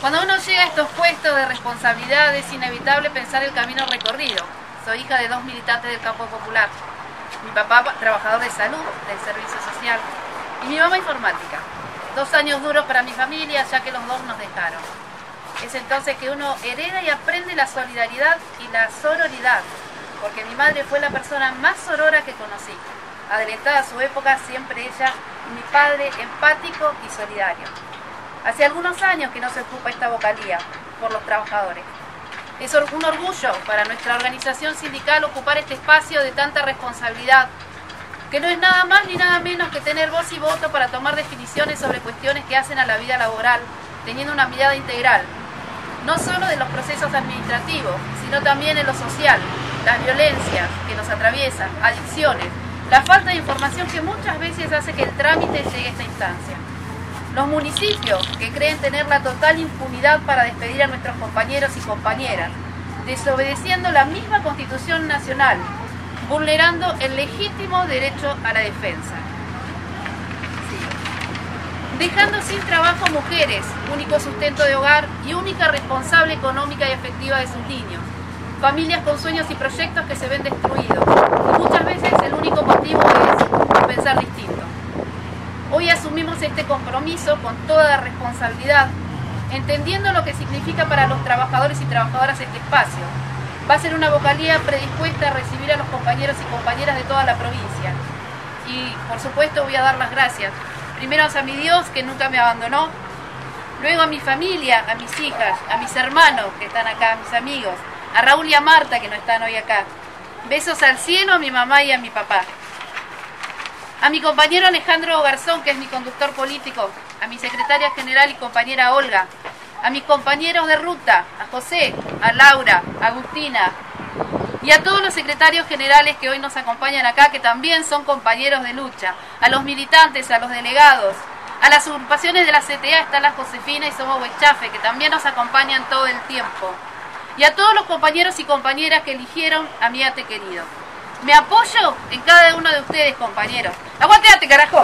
Cuando uno llega a estos puestos de responsabilidad es inevitable pensar el camino recorrido. Soy hija de dos militantes del campo popular. Mi papá trabajador de salud del servicio social y mi mamá informática. Dos años duros para mi familia ya que los dos nos dejaron. Es entonces que uno hereda y aprende la solidaridad y la sororidad, porque mi madre fue la persona más sorora que conocí. Adelantada a su época, siempre ella y mi padre empático y solidario. Hace algunos años que no se ocupa esta vocalía por los trabajadores. Es un orgullo para nuestra organización sindical ocupar este espacio de tanta responsabilidad, que no es nada más ni nada menos que tener voz y voto para tomar definiciones sobre cuestiones que hacen a la vida laboral, teniendo una mirada integral, no solo de los procesos administrativos, sino también en lo social, las violencias que nos atraviesan, adicciones, la falta de información que muchas veces hace que el trámite llegue a esta instancia. Los municipios que creen tener la total impunidad para despedir a nuestros compañeros y compañeras, desobedeciendo la misma Constitución Nacional, vulnerando el legítimo derecho a la defensa. Dejando sin trabajo mujeres, único sustento de hogar y única responsable económica y efectiva de sus niños. Familias con sueños y proyectos que se ven destruidos. Y muchas veces el único motivo es pensar distinto. Asumimos este compromiso con toda la responsabilidad, entendiendo lo que significa para los trabajadores y trabajadoras este espacio. Va a ser una vocalía predispuesta a recibir a los compañeros y compañeras de toda la provincia. Y por supuesto voy a dar las gracias. Primero a mi Dios que nunca me abandonó, luego a mi familia, a mis hijas, a mis hermanos que están acá, a mis amigos, a Raúl y a Marta que no están hoy acá. Besos al cielo a mi mamá y a mi papá a mi compañero Alejandro Garzón, que es mi conductor político, a mi secretaria general y compañera Olga, a mis compañeros de ruta, a José, a Laura, a Agustina y a todos los secretarios generales que hoy nos acompañan acá, que también son compañeros de lucha, a los militantes, a los delegados, a las agrupaciones de la CTA, está la Josefina y Somos Huechafe, que también nos acompañan todo el tiempo, y a todos los compañeros y compañeras que eligieron a mi ate querido. Me apoyo en cada uno de ustedes, compañeros. ¡Aguanteate, carajo!